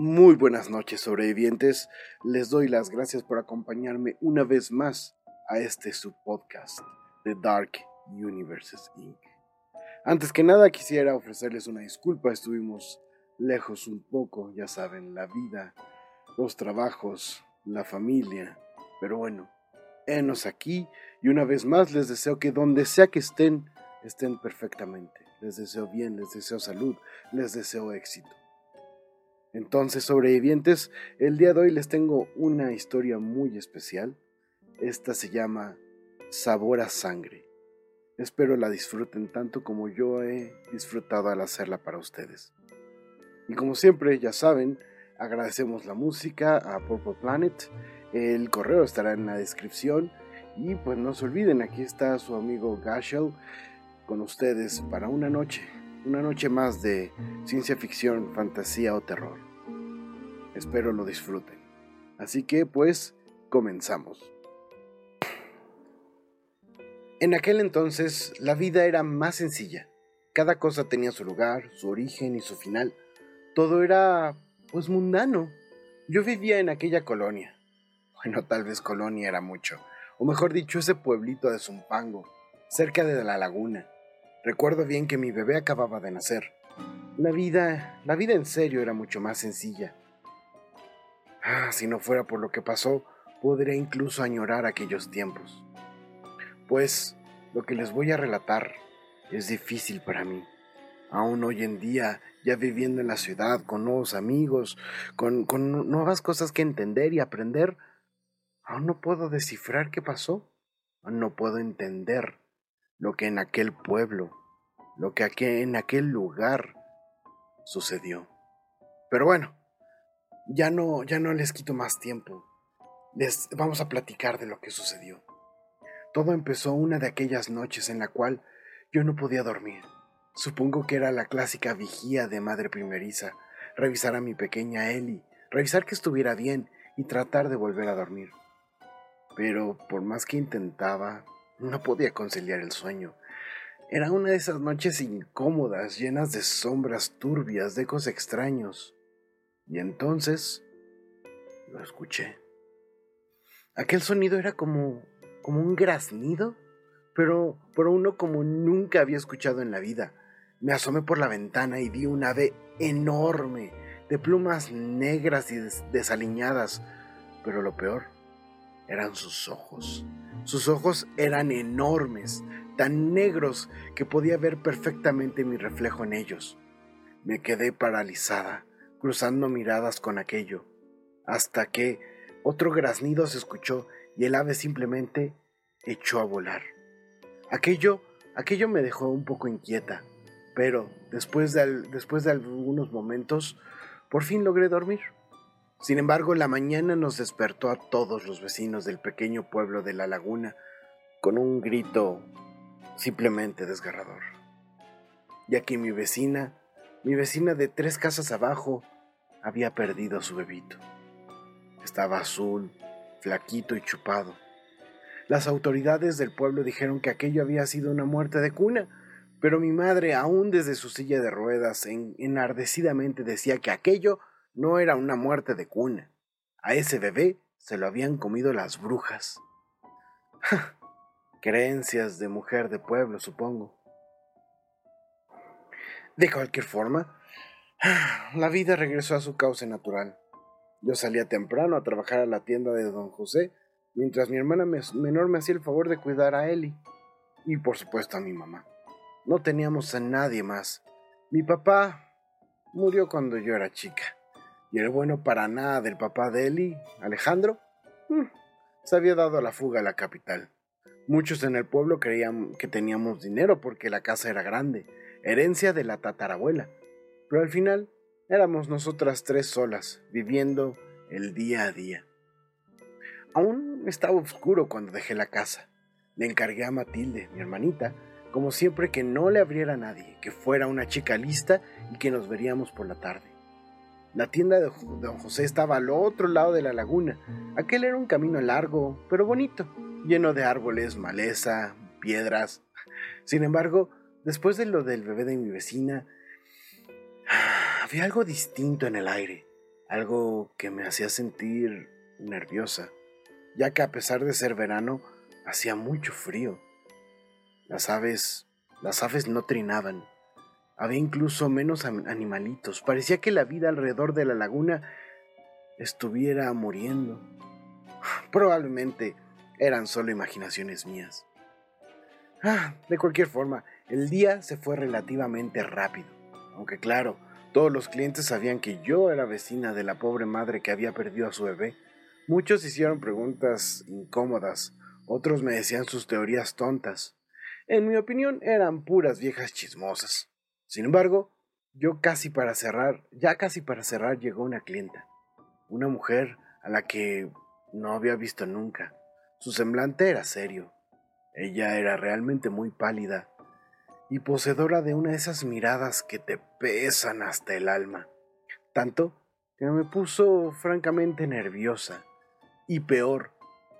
Muy buenas noches sobrevivientes, les doy las gracias por acompañarme una vez más a este subpodcast de Dark Universes Inc. Antes que nada quisiera ofrecerles una disculpa, estuvimos lejos un poco, ya saben, la vida, los trabajos, la familia, pero bueno, enos aquí y una vez más les deseo que donde sea que estén, estén perfectamente. Les deseo bien, les deseo salud, les deseo éxito. Entonces, sobrevivientes, el día de hoy les tengo una historia muy especial. Esta se llama Sabor a Sangre. Espero la disfruten tanto como yo he disfrutado al hacerla para ustedes. Y como siempre, ya saben, agradecemos la música a Purple Planet. El correo estará en la descripción. Y pues no se olviden, aquí está su amigo Gashel con ustedes para una noche, una noche más de ciencia ficción, fantasía o terror. Espero lo disfruten. Así que pues comenzamos. En aquel entonces la vida era más sencilla. Cada cosa tenía su lugar, su origen y su final. Todo era pues mundano. Yo vivía en aquella colonia. Bueno, tal vez colonia era mucho. O mejor dicho, ese pueblito de Zumpango, cerca de la laguna. Recuerdo bien que mi bebé acababa de nacer. La vida, la vida en serio era mucho más sencilla. Ah, si no fuera por lo que pasó, podría incluso añorar aquellos tiempos. Pues lo que les voy a relatar es difícil para mí. Aún hoy en día, ya viviendo en la ciudad, con nuevos amigos, con, con nuevas cosas que entender y aprender, aún no puedo descifrar qué pasó. Aún no puedo entender lo que en aquel pueblo, lo que en aquel lugar sucedió. Pero bueno, ya no, ya no les quito más tiempo. Les vamos a platicar de lo que sucedió. Todo empezó una de aquellas noches en la cual yo no podía dormir. Supongo que era la clásica vigía de madre primeriza, revisar a mi pequeña Ellie, revisar que estuviera bien y tratar de volver a dormir. Pero por más que intentaba, no podía conciliar el sueño. Era una de esas noches incómodas, llenas de sombras turbias, de ecos extraños. Y entonces lo escuché. Aquel sonido era como, como un graznido, pero, pero uno como nunca había escuchado en la vida. Me asomé por la ventana y vi un ave enorme, de plumas negras y desaliñadas, pero lo peor eran sus ojos. Sus ojos eran enormes, tan negros que podía ver perfectamente mi reflejo en ellos. Me quedé paralizada cruzando miradas con aquello, hasta que otro graznido se escuchó y el ave simplemente echó a volar. Aquello, aquello me dejó un poco inquieta, pero después de, después de algunos momentos, por fin logré dormir. Sin embargo, la mañana nos despertó a todos los vecinos del pequeño pueblo de la laguna con un grito simplemente desgarrador. Ya que mi vecina mi vecina de tres casas abajo había perdido a su bebito. Estaba azul, flaquito y chupado. Las autoridades del pueblo dijeron que aquello había sido una muerte de cuna, pero mi madre, aún desde su silla de ruedas, enardecidamente decía que aquello no era una muerte de cuna. A ese bebé se lo habían comido las brujas. Creencias de mujer de pueblo, supongo. De cualquier forma, la vida regresó a su cauce natural. Yo salía temprano a trabajar a la tienda de don José, mientras mi hermana menor me hacía el favor de cuidar a Eli y por supuesto a mi mamá. No teníamos a nadie más. Mi papá murió cuando yo era chica. Y el bueno para nada del papá de Eli, Alejandro, mm, se había dado a la fuga a la capital. Muchos en el pueblo creían que teníamos dinero porque la casa era grande herencia de la tatarabuela. Pero al final éramos nosotras tres solas, viviendo el día a día. Aún estaba oscuro cuando dejé la casa. Le encargué a Matilde, mi hermanita, como siempre que no le abriera a nadie, que fuera una chica lista y que nos veríamos por la tarde. La tienda de don José estaba al otro lado de la laguna. Aquel era un camino largo, pero bonito, lleno de árboles, maleza, piedras. Sin embargo, Después de lo del bebé de mi vecina, había algo distinto en el aire. algo que me hacía sentir nerviosa, ya que a pesar de ser verano, hacía mucho frío. Las aves, las aves no trinaban. Había incluso menos animalitos. Parecía que la vida alrededor de la laguna estuviera muriendo. Probablemente eran solo imaginaciones mías. Ah, de cualquier forma, el día se fue relativamente rápido, aunque claro, todos los clientes sabían que yo era vecina de la pobre madre que había perdido a su bebé. Muchos hicieron preguntas incómodas, otros me decían sus teorías tontas. En mi opinión eran puras viejas chismosas. Sin embargo, yo casi para cerrar, ya casi para cerrar llegó una clienta, una mujer a la que no había visto nunca. Su semblante era serio. Ella era realmente muy pálida y poseedora de una de esas miradas que te pesan hasta el alma. Tanto que me puso francamente nerviosa. Y peor,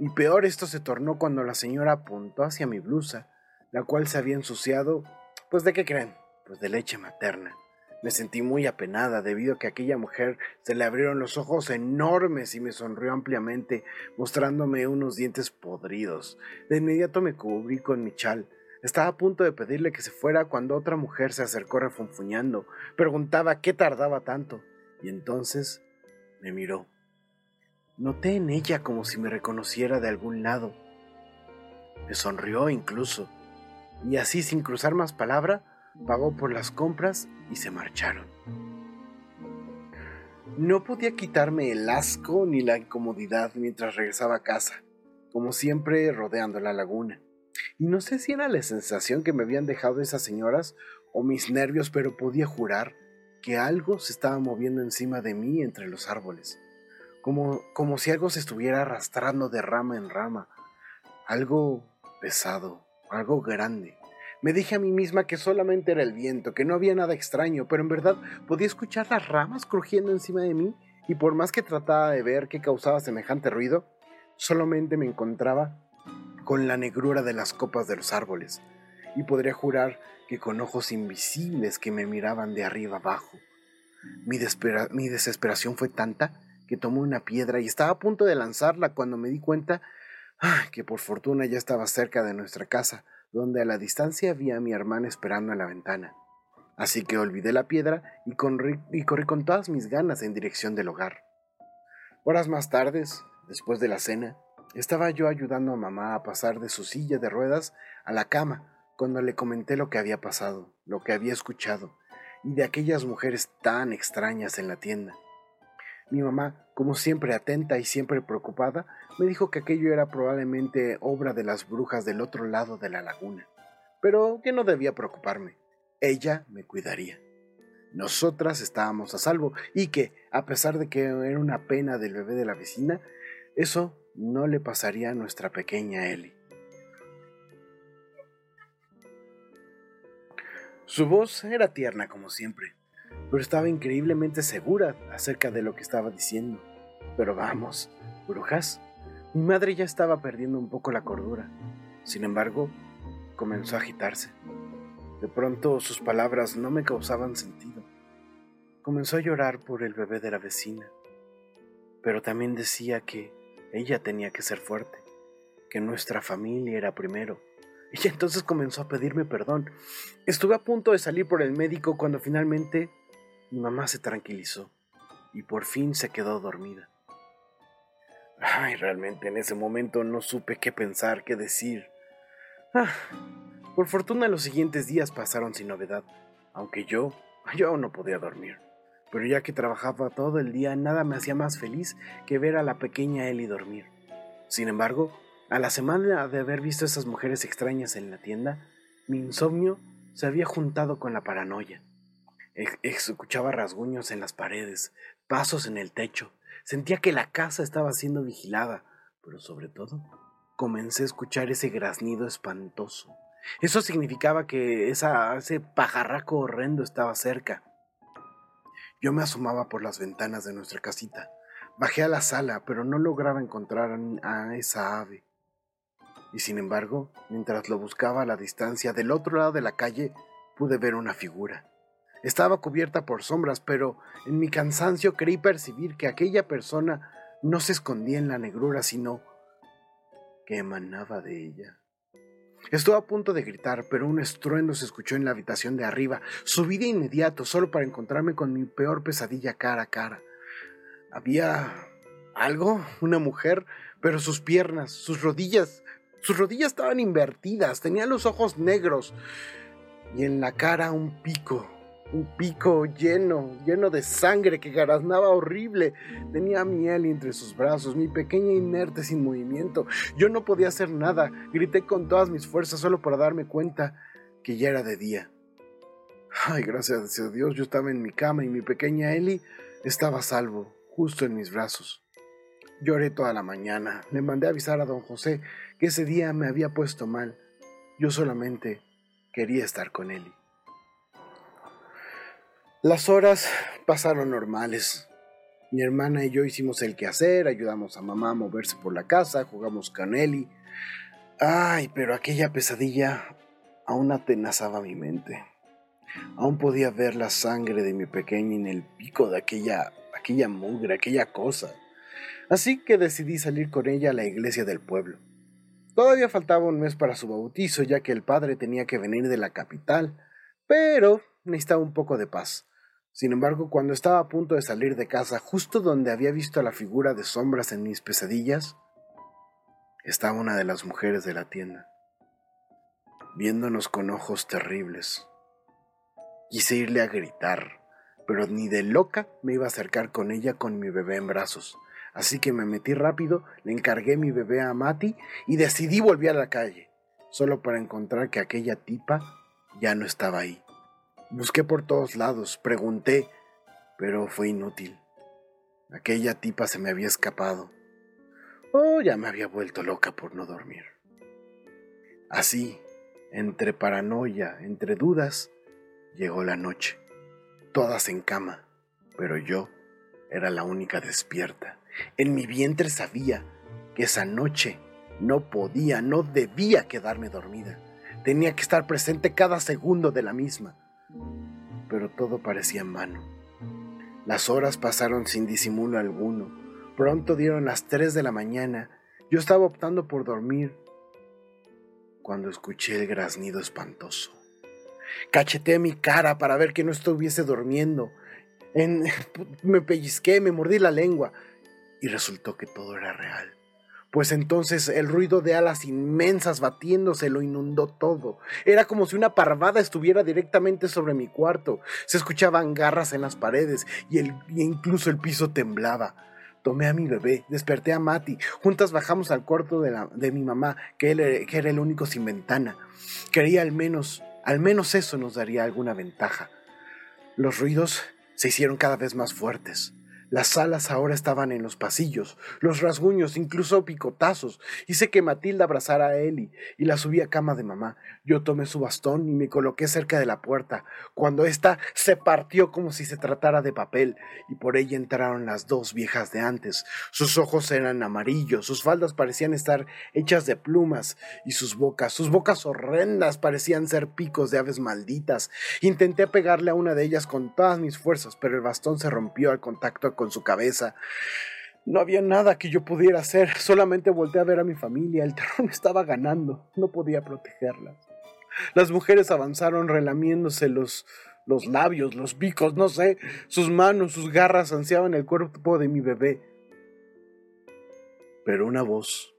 y peor esto se tornó cuando la señora apuntó hacia mi blusa, la cual se había ensuciado, pues de qué creen, pues de leche materna. Me sentí muy apenada debido a que a aquella mujer se le abrieron los ojos enormes y me sonrió ampliamente, mostrándome unos dientes podridos. De inmediato me cubrí con mi chal. Estaba a punto de pedirle que se fuera cuando otra mujer se acercó refunfuñando. Preguntaba qué tardaba tanto. Y entonces me miró. Noté en ella como si me reconociera de algún lado. Me sonrió incluso. Y así, sin cruzar más palabra, pagó por las compras y se marcharon. No podía quitarme el asco ni la incomodidad mientras regresaba a casa, como siempre rodeando la laguna. Y no sé si era la sensación que me habían dejado esas señoras o mis nervios, pero podía jurar que algo se estaba moviendo encima de mí entre los árboles, como, como si algo se estuviera arrastrando de rama en rama, algo pesado, algo grande. Me dije a mí misma que solamente era el viento, que no había nada extraño, pero en verdad podía escuchar las ramas crujiendo encima de mí, y por más que trataba de ver qué causaba semejante ruido, solamente me encontraba con la negrura de las copas de los árboles, y podría jurar que con ojos invisibles que me miraban de arriba abajo. Mi, desesperación fue tanta que tomé una piedra y estaba a punto de lanzarla cuando me di cuenta que por fortuna ya estaba cerca de nuestra casa, donde a la distancia vi a mi hermana esperando en la ventana. Así que olvidé la piedra y, y corrí con todas mis ganas en dirección del hogar. Horas más tarde, después de la cena, estaba yo ayudando a mamá a pasar de su silla de ruedas a la cama cuando le comenté lo que había pasado, lo que había escuchado, y de aquellas mujeres tan extrañas en la tienda. Mi mamá, como siempre atenta y siempre preocupada, me dijo que aquello era probablemente obra de las brujas del otro lado de la laguna, pero que no debía preocuparme. Ella me cuidaría. Nosotras estábamos a salvo y que, a pesar de que era una pena del bebé de la vecina, eso no le pasaría a nuestra pequeña Ellie. Su voz era tierna como siempre, pero estaba increíblemente segura acerca de lo que estaba diciendo. Pero vamos, brujas. Mi madre ya estaba perdiendo un poco la cordura. Sin embargo, comenzó a agitarse. De pronto sus palabras no me causaban sentido. Comenzó a llorar por el bebé de la vecina, pero también decía que ella tenía que ser fuerte, que nuestra familia era primero. Y entonces comenzó a pedirme perdón. Estuve a punto de salir por el médico cuando finalmente mi mamá se tranquilizó y por fin se quedó dormida. Ay, realmente en ese momento no supe qué pensar, qué decir. Ah, por fortuna los siguientes días pasaron sin novedad, aunque yo, yo no podía dormir. Pero ya que trabajaba todo el día, nada me hacía más feliz que ver a la pequeña Ellie dormir. Sin embargo, a la semana de haber visto a esas mujeres extrañas en la tienda, mi insomnio se había juntado con la paranoia. Escuchaba rasguños en las paredes, pasos en el techo. Sentía que la casa estaba siendo vigilada, pero sobre todo comencé a escuchar ese graznido espantoso. Eso significaba que ese pajarraco horrendo estaba cerca. Yo me asomaba por las ventanas de nuestra casita. Bajé a la sala, pero no lograba encontrar a esa ave. Y sin embargo, mientras lo buscaba a la distancia del otro lado de la calle, pude ver una figura. Estaba cubierta por sombras, pero en mi cansancio creí percibir que aquella persona no se escondía en la negrura, sino que emanaba de ella. Estuve a punto de gritar, pero un estruendo se escuchó en la habitación de arriba. Subí de inmediato, solo para encontrarme con mi peor pesadilla cara a cara. Había algo, una mujer, pero sus piernas, sus rodillas, sus rodillas estaban invertidas, tenía los ojos negros y en la cara un pico, un pico lleno, lleno de sangre que garaznaba horrible. Tenía miel entre sus brazos, mi pequeña inerte sin movimiento. Yo no podía hacer nada. Grité con todas mis fuerzas solo para darme cuenta que ya era de día. Ay, gracias a Dios, yo estaba en mi cama y mi pequeña Ellie estaba a salvo, justo en mis brazos. Lloré toda la mañana. Le mandé a avisar a don José que ese día me había puesto mal. Yo solamente quería estar con Ellie. Las horas pasaron normales. Mi hermana y yo hicimos el quehacer, ayudamos a mamá a moverse por la casa, jugamos con Eli. Ay, pero aquella pesadilla aún atenazaba mi mente. Aún podía ver la sangre de mi pequeña en el pico de aquella, aquella mugre, aquella cosa. Así que decidí salir con ella a la iglesia del pueblo. Todavía faltaba un mes para su bautizo, ya que el padre tenía que venir de la capital, pero necesitaba un poco de paz. Sin embargo, cuando estaba a punto de salir de casa, justo donde había visto la figura de sombras en mis pesadillas, estaba una de las mujeres de la tienda, viéndonos con ojos terribles. Quise irle a gritar, pero ni de loca me iba a acercar con ella con mi bebé en brazos. Así que me metí rápido, le encargué mi bebé a Mati y decidí volver a la calle, solo para encontrar que aquella tipa ya no estaba ahí. Busqué por todos lados, pregunté, pero fue inútil. Aquella tipa se me había escapado. Oh, ya me había vuelto loca por no dormir. Así, entre paranoia, entre dudas, llegó la noche. Todas en cama, pero yo era la única despierta. En mi vientre sabía que esa noche no podía, no debía quedarme dormida. Tenía que estar presente cada segundo de la misma pero todo parecía en vano. Las horas pasaron sin disimulo alguno. Pronto dieron las tres de la mañana. Yo estaba optando por dormir cuando escuché el graznido espantoso. Cacheteé mi cara para ver que no estuviese durmiendo. me pellizqué, me mordí la lengua y resultó que todo era real pues entonces el ruido de alas inmensas batiéndose lo inundó todo. Era como si una parvada estuviera directamente sobre mi cuarto. Se escuchaban garras en las paredes y, el, incluso el piso temblaba. Tomé a mi bebé, desperté a Mati, juntas bajamos al cuarto de, la, de mi mamá, que, que era el único sin ventana. Quería al menos, al menos eso nos daría alguna ventaja. Los ruidos se hicieron cada vez más fuertes. Las salas ahora estaban en los pasillos, los rasguños, incluso picotazos. Hice que Matilda abrazara a Eli y la subí a cama de mamá. Yo tomé su bastón y me coloqué cerca de la puerta, cuando ésta se partió como si se tratara de papel, y por ella entraron las dos viejas de antes. Sus ojos eran amarillos, sus faldas parecían estar hechas de plumas, y sus bocas, sus bocas horrendas parecían ser picos de aves malditas. Intenté pegarle a una de ellas con todas mis fuerzas, pero el bastón se rompió al contacto con su cabeza. No había nada que yo pudiera hacer, solamente volteé a ver a mi familia, el terror me estaba ganando, no podía protegerlas. Las mujeres avanzaron relamiéndose los, los labios, los picos, no sé, sus manos, sus garras ansiaban el cuerpo de mi bebé. Pero una voz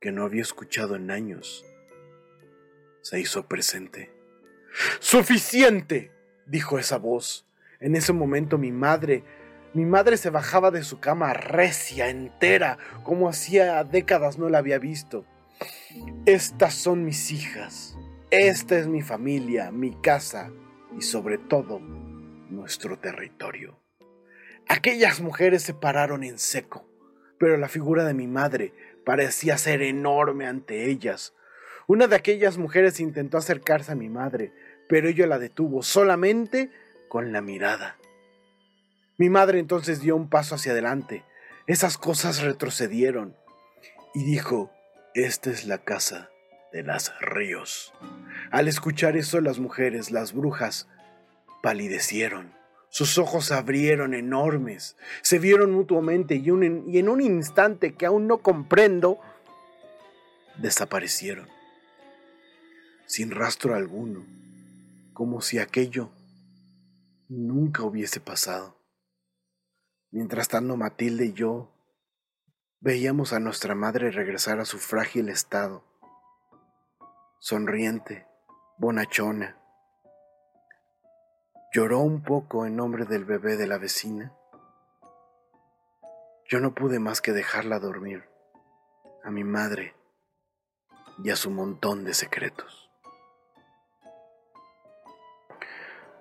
que no había escuchado en años se hizo presente. ¡Suficiente! dijo esa voz. En ese momento mi madre mi madre se bajaba de su cama recia, entera, como hacía décadas no la había visto. Estas son mis hijas, esta es mi familia, mi casa y sobre todo nuestro territorio. Aquellas mujeres se pararon en seco, pero la figura de mi madre parecía ser enorme ante ellas. Una de aquellas mujeres intentó acercarse a mi madre, pero ella la detuvo solamente con la mirada. Mi madre entonces dio un paso hacia adelante. Esas cosas retrocedieron y dijo, esta es la casa de las ríos. Al escuchar eso las mujeres, las brujas, palidecieron. Sus ojos se abrieron enormes, se vieron mutuamente y, y en un instante que aún no comprendo, desaparecieron, sin rastro alguno, como si aquello nunca hubiese pasado. Mientras tanto, Matilde y yo veíamos a nuestra madre regresar a su frágil estado, sonriente, bonachona. Lloró un poco en nombre del bebé de la vecina. Yo no pude más que dejarla dormir, a mi madre y a su montón de secretos.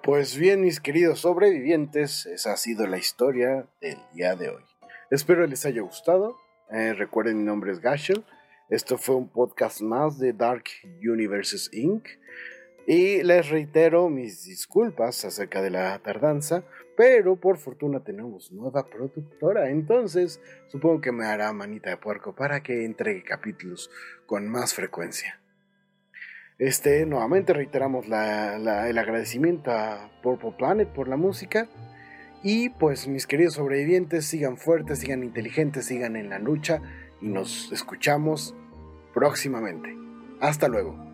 Pues bien, mis queridos sobrevivientes, esa ha sido la historia del día de hoy. Espero les haya gustado. Eh, recuerden, mi nombre es Gashel. Esto fue un podcast más de Dark Universes Inc. Y les reitero mis disculpas acerca de la tardanza, pero por fortuna tenemos nueva productora, entonces supongo que me hará manita de puerco para que entregue capítulos con más frecuencia. Este, nuevamente reiteramos el agradecimiento a Purple Planet por la música. Y pues mis queridos sobrevivientes, sigan fuertes, sigan inteligentes, sigan en la lucha y nos escuchamos próximamente. Hasta luego.